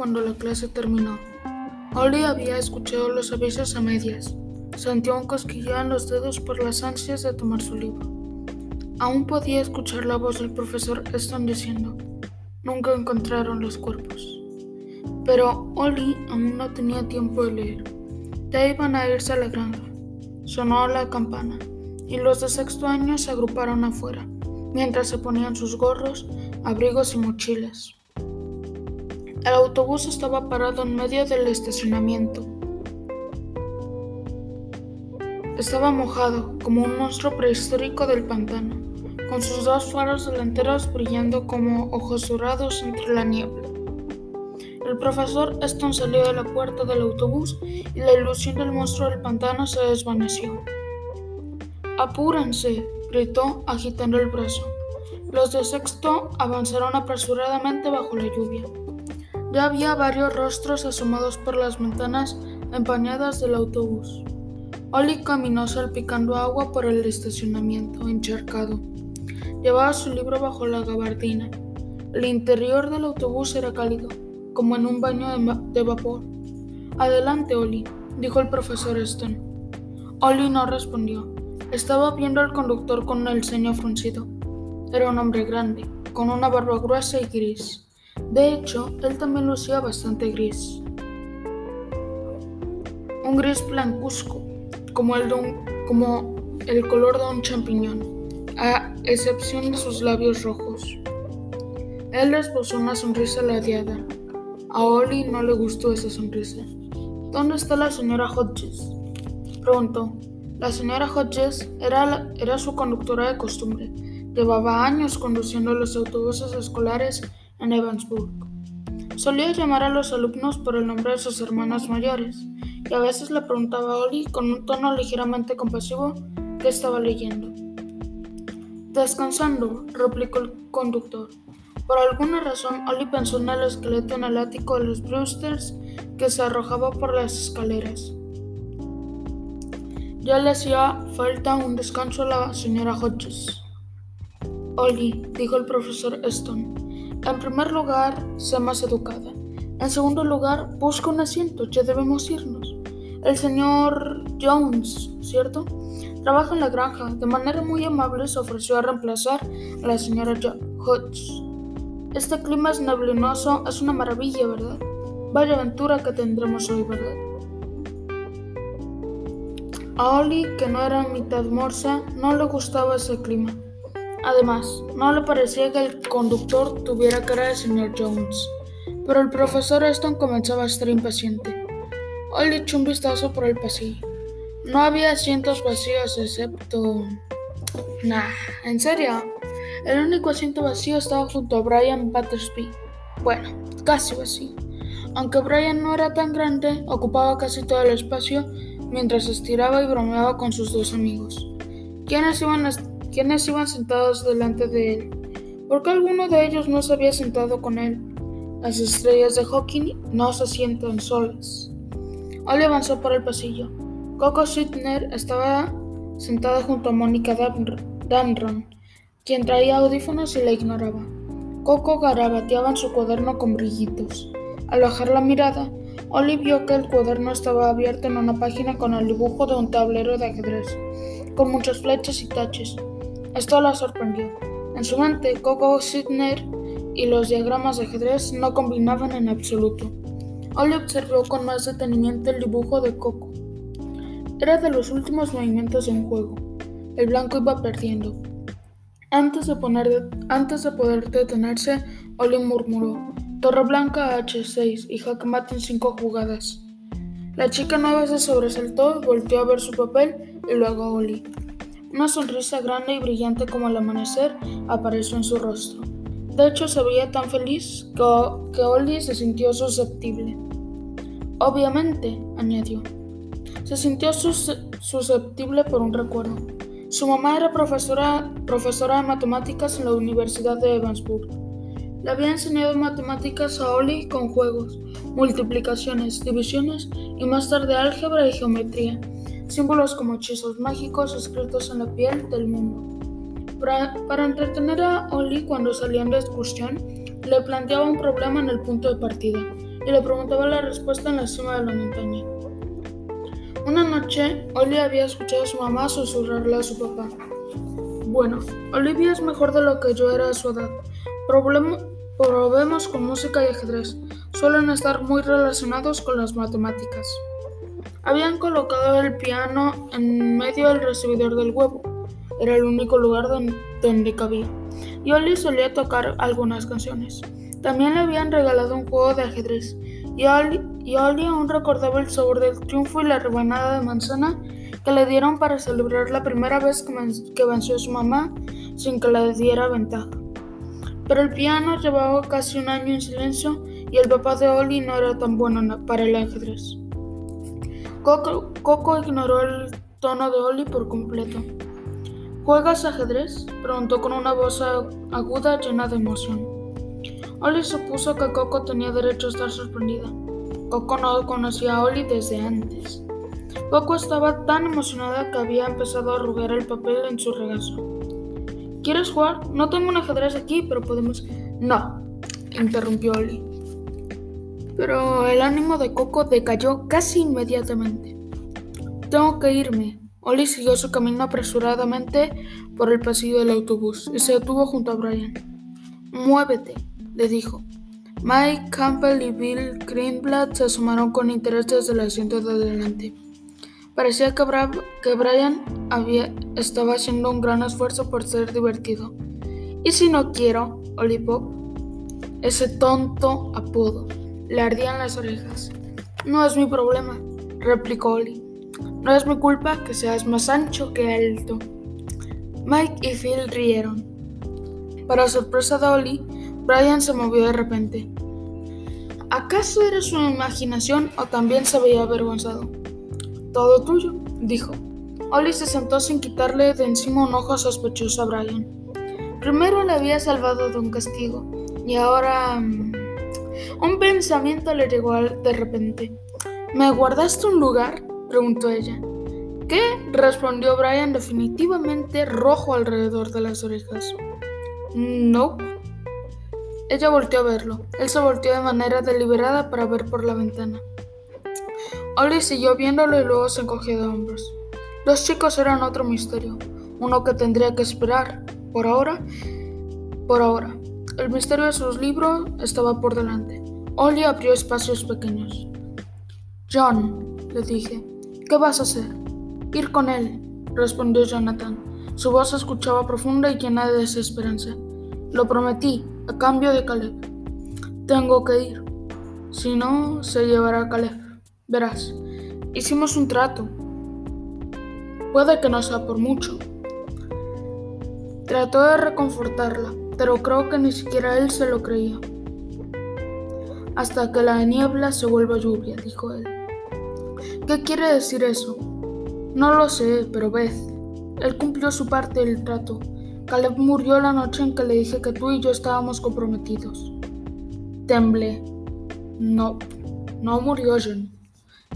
cuando la clase terminó. Ollie había escuchado los avisos a medias. Sintió un cosquilleo en los dedos por las ansias de tomar su libro. Aún podía escuchar la voz del profesor Stone diciendo, nunca encontraron los cuerpos. Pero Ollie aún no tenía tiempo de leer. Ya iban a irse a la granja. Sonó la campana y los de sexto año se agruparon afuera, mientras se ponían sus gorros, abrigos y mochilas. El autobús estaba parado en medio del estacionamiento. Estaba mojado, como un monstruo prehistórico del pantano, con sus dos faros delanteros brillando como ojos dorados entre la niebla. El profesor Stone salió de la puerta del autobús y la ilusión del monstruo del pantano se desvaneció. Apúrense, gritó agitando el brazo. Los de sexto avanzaron apresuradamente bajo la lluvia. Ya había varios rostros asomados por las ventanas empañadas del autobús. Oli caminó salpicando agua por el estacionamiento encharcado. Llevaba su libro bajo la gabardina. El interior del autobús era cálido, como en un baño de, vapor. Adelante, Oli, dijo el profesor Stone. Oli no respondió. Estaba viendo al conductor con el ceño fruncido. Era un hombre grande, con una barba gruesa y gris. De hecho, él también lucía bastante gris. Un gris blancuzco, como el, como el color de un champiñón, a excepción de sus labios rojos. Él esbozó una sonrisa ladeada. A Oli no le gustó esa sonrisa. ¿Dónde está la señora Hodges? preguntó. La señora Hodges era, era su conductora de costumbre. Llevaba años conduciendo los autobuses escolares en Evansburg. Solía llamar a los alumnos por el nombre de sus hermanos mayores y a veces le preguntaba a Oli con un tono ligeramente compasivo qué estaba leyendo. Descansando, replicó el conductor. Por alguna razón, Oli pensó en el esqueleto en el ático de los Brewsters que se arrojaba por las escaleras. Ya le hacía falta un descanso a la señora Hodges. Ollie, dijo el profesor Stone, en primer lugar, sé más educada. En segundo lugar, busca un asiento, ya debemos irnos. El señor Jones, ¿cierto? Trabaja en la granja. De manera muy amable se ofreció a reemplazar a la señora Hodges. Este clima es neblinoso, es una maravilla, ¿verdad? Vaya aventura que tendremos hoy, ¿verdad? A Oli, que no era mitad morsa, no le gustaba ese clima. Además, no le parecía que el conductor tuviera cara de señor Jones. Pero el profesor Aston comenzaba a estar impaciente. Oli echó un vistazo por el pasillo. No había asientos vacíos excepto... Nah, ¿en serio? El único asiento vacío estaba junto a Brian Battersby. Bueno, casi vacío. Aunque Brian no era tan grande, ocupaba casi todo el espacio mientras estiraba y bromeaba con sus dos amigos. ¿Quiénes iban, iban sentados delante de él? ¿Por qué alguno de ellos no se había sentado con él? Las estrellas de hockey no se sientan solas. Oli avanzó por el pasillo. Coco Sidner estaba sentada junto a Mónica Damron, quien traía audífonos y la ignoraba. Coco garabateaba en su cuaderno con brillitos. Al bajar la mirada, Oli vio que el cuaderno estaba abierto en una página con el dibujo de un tablero de ajedrez, con muchas flechas y taches. Esto la sorprendió. En su mente, Coco Sidner y los diagramas de ajedrez no combinaban en absoluto. Oli observó con más detenimiento el dibujo de Coco. Era de los últimos movimientos de un juego. El blanco iba perdiendo. Antes de, poner antes de poder detenerse, Oli murmuró. Torre Blanca H6 y jaque en cinco jugadas. La chica nueva se sobresaltó volteó a ver su papel y luego a Oli. Una sonrisa grande y brillante como el amanecer apareció en su rostro. De hecho, se veía tan feliz que, que Oli se sintió susceptible. Obviamente, añadió. Se sintió susceptible por un recuerdo. Su mamá era profesora, profesora de matemáticas en la Universidad de Evansburg. Le había enseñado matemáticas a Oli con juegos, multiplicaciones, divisiones y más tarde álgebra y geometría, símbolos como hechizos mágicos escritos en la piel del mundo. Para, entretener a Oli cuando salían de excursión, le planteaba un problema en el punto de partida y le preguntaba la respuesta en la cima de la montaña. Una noche, Oli había escuchado a su mamá susurrarle a su papá. Bueno, Olivia es mejor de lo que yo era a su edad. probemos con música y ajedrez. Suelen estar muy relacionados con las matemáticas. Habían colocado el piano en medio del recibidor del huevo. Era el único lugar donde, cabía. Y Oli solía tocar algunas canciones. También le habían regalado un juego de ajedrez. Y Oli, y Oli aún recordaba el sabor del triunfo y la rebanada de manzana que le dieron para celebrar la primera vez que, venció a su mamá sin que le diera ventaja. Pero el piano llevaba casi un año en silencio y el papá de Oli no era tan bueno para el ajedrez. Coco, ignoró el tono de Oli por completo. ¿Juegas ajedrez? preguntó con una voz aguda llena de emoción. Oli supuso que Coco tenía derecho a estar sorprendida. Coco no conocía a Oli desde antes. Coco estaba tan emocionada que había empezado a arrugar el papel en su regazo. ¿Quieres jugar? No tengo un ajedrez aquí, pero podemos... No, interrumpió Oli pero el ánimo de Coco decayó casi inmediatamente. Tengo que irme. Oli siguió su camino apresuradamente por el pasillo del autobús y se detuvo junto a Brian. Muévete, le dijo. Mike Campbell y Bill Greenblatt se asomaron con interés desde el asiento de adelante. Parecía que, Brian estaba haciendo un gran esfuerzo por ser divertido. ¿Y si no quiero, Oli Pop? Ese tonto apodo. Le ardían las orejas. No es mi problema, replicó Oli. No es mi culpa que seas más ancho que alto. Mike y Phil rieron. Para sorpresa de Oli, Brian se movió de repente. ¿Acaso era su imaginación o también se veía avergonzado? Todo tuyo, dijo. Oli se sentó sin quitarle de encima un ojo sospechoso a Brian. Primero le había salvado de un castigo y ahora... Un pensamiento le llegó de repente. ¿Me guardaste un lugar? preguntó ella. ¿Qué? respondió Brian definitivamente rojo alrededor de las orejas. No. Ella volteó a verlo. Él se volteó de manera deliberada para ver por la ventana. Oli siguió viéndolo y luego se encogió de hombros. Los chicos eran otro misterio, uno que tendría que esperar. Por ahora, por ahora. El misterio de sus libros estaba por delante. Ollie abrió espacios pequeños. John, le dije, ¿qué vas a hacer? Ir con él, respondió Jonathan. Su voz se escuchaba profunda y llena de desesperanza. Lo prometí, a cambio de Caleb. Tengo que ir. Si no, se llevará a Caleb. Verás, hicimos un trato. Puede que no sea por mucho. Trató de reconfortarla, pero creo que ni siquiera él se lo creía. Hasta que la niebla se vuelva lluvia, dijo él. ¿Qué quiere decir eso? No lo sé, pero Beth, él cumplió su parte del trato. Caleb murió la noche en que le dije que tú y yo estábamos comprometidos. Temblé. No, no murió John.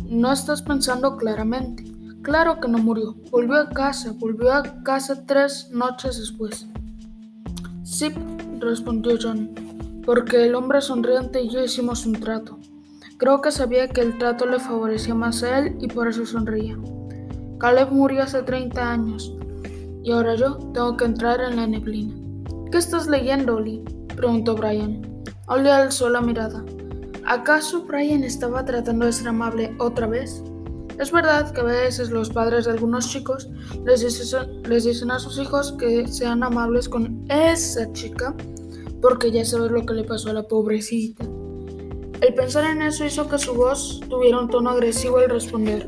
No estás pensando claramente. Claro que no murió. Volvió a casa, volvió a casa tres noches después. Sí, respondió John, porque el hombre sonriente y yo hicimos un trato. Creo que sabía que el trato le favorecía más a él y por eso sonreía. Caleb murió hace 30 años y ahora yo tengo que entrar en la neblina. ¿Qué estás leyendo, Oli? preguntó Brian. Oli alzó la mirada. ¿Acaso Brian estaba tratando de ser amable otra vez? Es verdad que a veces los padres de algunos chicos les dicen, a sus hijos que sean amables con esa chica porque ya sabes lo que le pasó a la pobrecita. El pensar en eso hizo que su voz tuviera un tono agresivo al responder.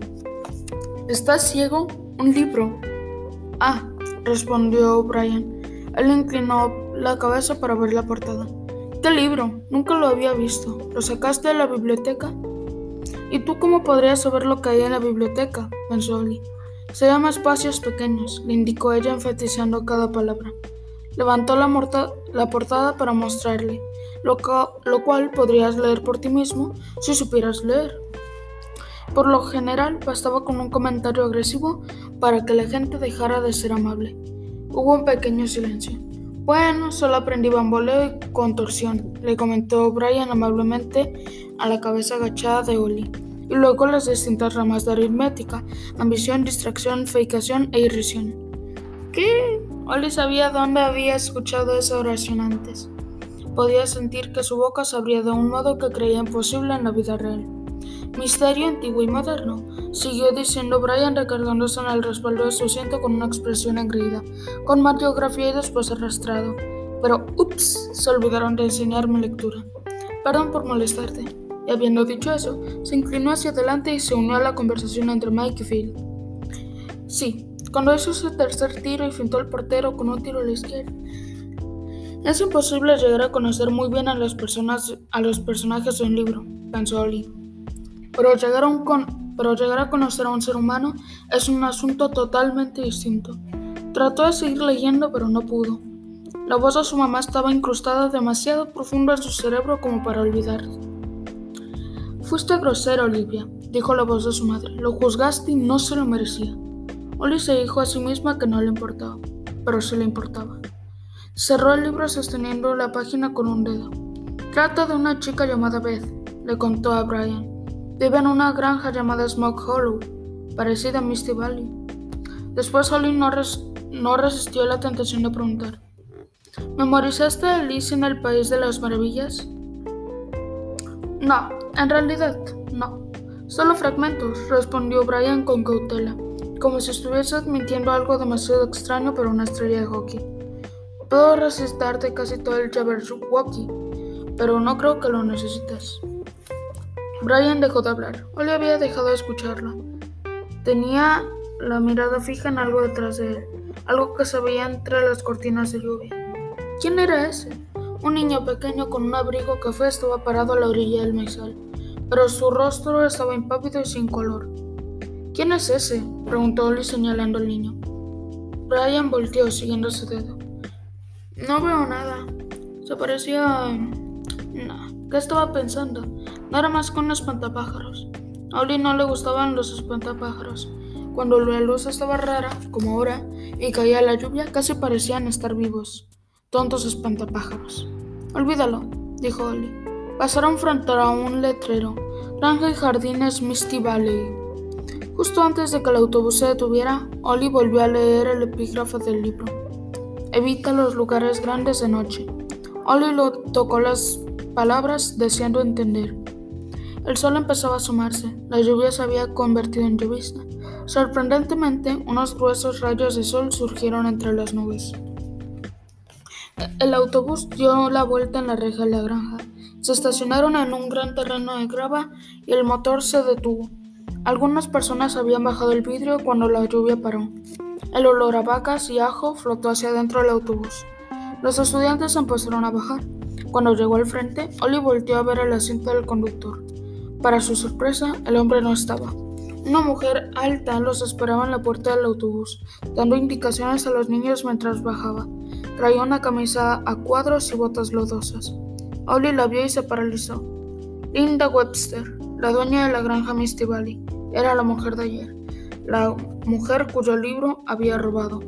¿Estás ciego? Un libro. Ah, respondió Brian. Él inclinó la cabeza para ver la portada. ¿Qué libro? Nunca lo había visto. ¿Lo sacaste de la biblioteca? ¿Y tú cómo podrías saber lo que hay en la biblioteca? pensó Oli. Se llama Espacios Pequeños, le indicó ella enfatizando cada palabra. Levantó la, la portada para mostrarle, lo, lo cual podrías leer por ti mismo si supieras leer. Por lo general, bastaba con un comentario agresivo para que la gente dejara de ser amable. Hubo un pequeño silencio. Bueno, solo aprendí bamboleo y contorsión, le comentó Brian amablemente a la cabeza agachada de Oli. Y luego las distintas ramas de aritmética, ambición, distracción, feicación e irrisión. ¿Qué? Oli sabía dónde había escuchado esa oración antes. Podía sentir que su boca se abría de un modo que creía imposible en la vida real. Misterio antiguo y moderno, siguió diciendo Brian recargándose en el respaldo de su asiento con una expresión engreída, con mariografía y después arrastrado. Pero, ups, se olvidaron de enseñarme lectura. Perdón por molestarte. Y habiendo dicho eso, se inclinó hacia adelante y se unió a la conversación entre Mike y Phil. Sí, cuando hizo su tercer tiro y fintó al portero con un tiro a la izquierda. Es imposible llegar a conocer muy bien a, personas, a los personajes de un libro, pensó Oli. Pero llegar, a pero llegar a conocer a un ser humano es un asunto totalmente distinto. Trató de seguir leyendo, pero no pudo. La voz de su mamá estaba incrustada demasiado profundo en su cerebro como para olvidar. Fuiste grosera, Olivia, dijo la voz de su madre. Lo juzgaste y no se lo merecía. Oli se dijo a sí misma que no le importaba, pero sí le importaba. Cerró el libro sosteniendo la página con un dedo. Trata de una chica llamada Beth, le contó a Brian. Vive en una granja llamada Smoke Hollow, parecida a Misty Valley. Después Holly no, no resistió la tentación de preguntar. ¿Memorizaste Alice en el País de las Maravillas? No, en realidad, no. Solo fragmentos, respondió Brian con cautela, como si estuviese admitiendo algo demasiado extraño para una estrella de hockey. Puedo resistarte casi todo el Jabberwocky, pero no creo que lo necesites. Brian dejó de hablar. Oli había dejado de escucharlo. Tenía la mirada fija en algo detrás de él, algo que se veía entre las cortinas de lluvia. ¿Quién era ese? Un niño pequeño con un abrigo café estaba parado a la orilla del maizal, pero su rostro estaba impávido y sin color. ¿Quién es ese? preguntó Oli señalando al niño. Brian volteó siguiendo su dedo. No veo nada. Se parecía... No. ¿Qué estaba pensando? Era más que un espantapájaros. A Oli no le gustaban los espantapájaros. Cuando la luz estaba rara, como ahora, y caía la lluvia, casi parecían estar vivos. Tontos espantapájaros. Olvídalo, dijo Oli. Pasaron frente a un letrero. Granja y jardines Misty Valley. Justo antes de que el autobús se detuviera, Oli volvió a leer el epígrafe del libro. Evita los lugares grandes de noche. Oli lo tocó las palabras deseando entender. El sol empezaba a asomarse, la lluvia se había convertido en llovizna. Sorprendentemente, unos gruesos rayos de sol surgieron entre las nubes. El autobús dio la vuelta en la reja de la granja. Se estacionaron en un gran terreno de grava y el motor se detuvo. Algunas personas habían bajado el vidrio cuando la lluvia paró. El olor a vacas y ajo flotó hacia adentro del autobús. Los estudiantes empezaron a bajar. Cuando llegó al frente, Oli volteó a ver el asiento del conductor. Para su sorpresa, el hombre no estaba. Una mujer alta los esperaba en la puerta del autobús, dando indicaciones a los niños mientras bajaba. Traía una camisa a cuadros y botas lodosas. Oli la vio y se paralizó. Linda Webster, la dueña de la granja Misty Valley, era la mujer de ayer, la mujer cuyo libro había robado.